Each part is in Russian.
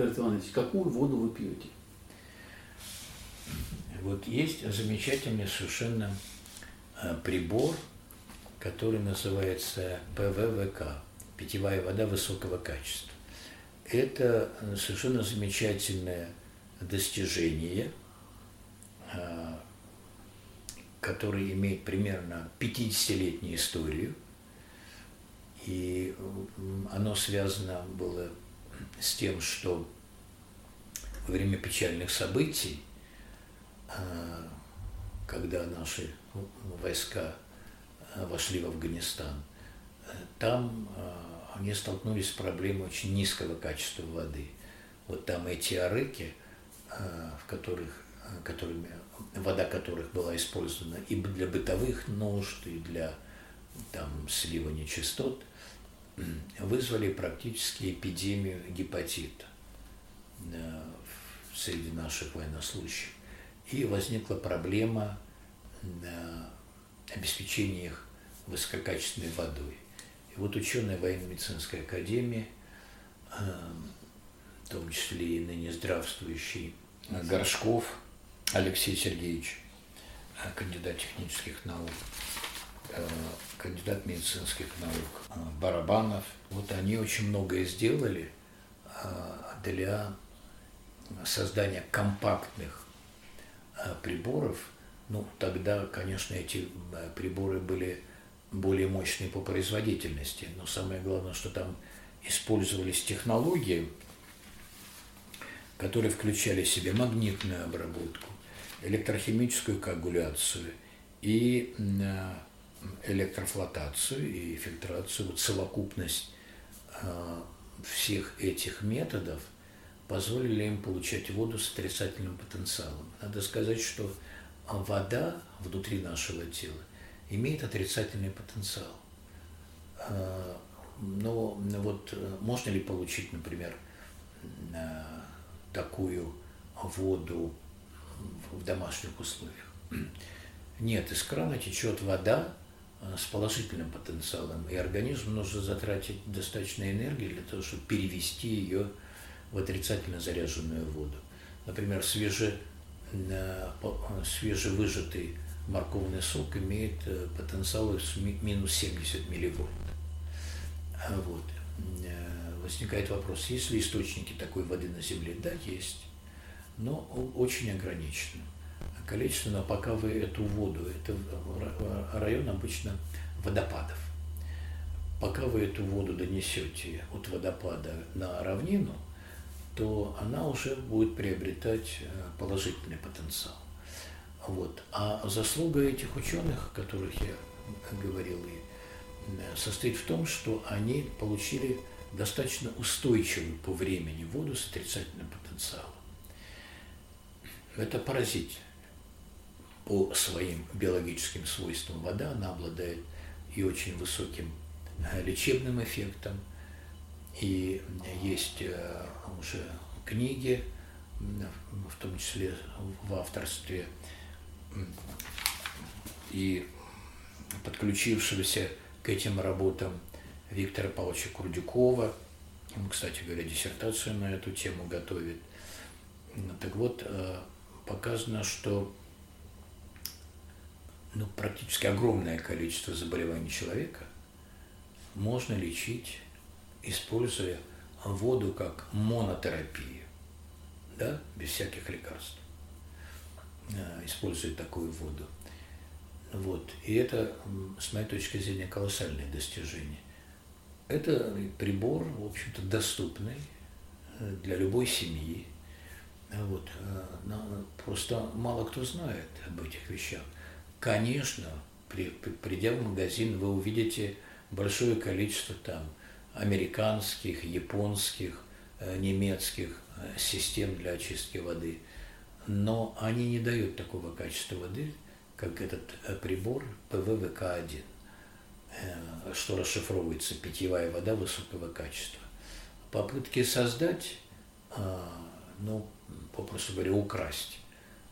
Альберт Иванович, какую воду вы пьете? Вот есть замечательный совершенно э, прибор, который называется ПВВК, питьевая вода высокого качества. Это совершенно замечательное достижение, э, которое имеет примерно 50-летнюю историю, и оно связано было с тем, что во время печальных событий, э, когда наши войска э, вошли в Афганистан, э, там они столкнулись с проблемой очень низкого качества воды. Вот там эти арыки, в которых, которыми, вода которых была использована и для бытовых нужд, и для там, слива нечистот, вызвали практически эпидемию гепатита э, среди наших военнослужащих. И возникла проблема э, обеспечения их высококачественной водой. И вот ученые военно-медицинской академии, э, в том числе и ныне здравствующий Горшков Алексей Сергеевич, кандидат технических наук, кандидат медицинских наук э, Барабанов. Вот они очень многое сделали э, для создания компактных приборов. Ну, тогда, конечно, эти приборы были более мощные по производительности, но самое главное, что там использовались технологии, которые включали в себя магнитную обработку, электрохимическую коагуляцию и электрофлотацию и фильтрацию, вот совокупность э, всех этих методов позволили им получать воду с отрицательным потенциалом. Надо сказать, что вода внутри нашего тела имеет отрицательный потенциал. Э, но вот э, можно ли получить, например, такую воду в домашних условиях? Нет, из крана течет вода, с положительным потенциалом, и организму нужно затратить достаточно энергии для того, чтобы перевести ее в отрицательно заряженную воду. Например, свеже, э, свежевыжатый морковный сок имеет э, потенциал минус 70 милливольт. А вот. Возникает вопрос, есть ли источники такой воды на Земле? Да, есть, но очень ограниченно количественно, пока вы эту воду, это район обычно водопадов, пока вы эту воду донесете от водопада на равнину, то она уже будет приобретать э, положительный потенциал. Вот. А заслуга этих ученых, о которых я говорил, э, состоит в том, что они получили достаточно устойчивую по времени воду с отрицательным потенциалом. Это поразительно по своим биологическим свойствам вода, она обладает и очень высоким э, лечебным эффектом, и есть э, уже книги, в том числе в авторстве и подключившегося к этим работам Виктора Павловича Курдюкова. Он, кстати говоря, диссертацию на эту тему готовит. Так вот, э, показано, что ну, практически огромное количество заболеваний человека можно лечить, используя воду как монотерапию, да, без всяких лекарств, э, используя такую воду. Вот. И это, с моей точки зрения, колоссальное достижение. Это прибор, в общем-то, доступный э, для любой семьи. Вот. Э, просто мало кто знает об этих вещах. Конечно, при, придя в магазин, вы увидите большое количество там американских, японских, э, немецких э, систем для очистки воды, но они не дают такого качества воды, как этот э, прибор ПВВК-1, что расшифровывается питьевая вода высокого качества. Попытки создать, ну, попросту говоря, украсть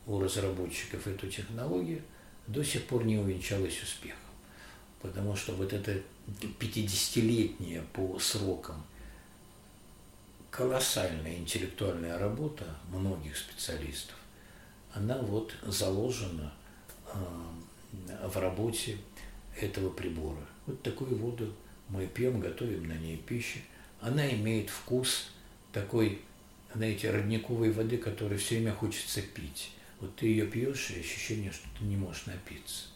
у разработчиков эту технологию – до сих пор не увенчалась успехом. Потому что вот это 50-летнее по срокам колоссальная интеллектуальная работа многих специалистов. Она вот заложена в работе этого прибора. Вот такую воду мы пьем, готовим на ней пищу. Она имеет вкус такой, знаете, родниковой воды, которую все время хочется пить. Вот ты ее пьешь, и ощущение, что ты не можешь напиться.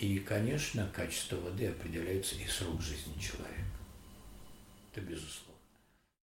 И, конечно, качество воды определяется и срок жизни человека. Это безусловно.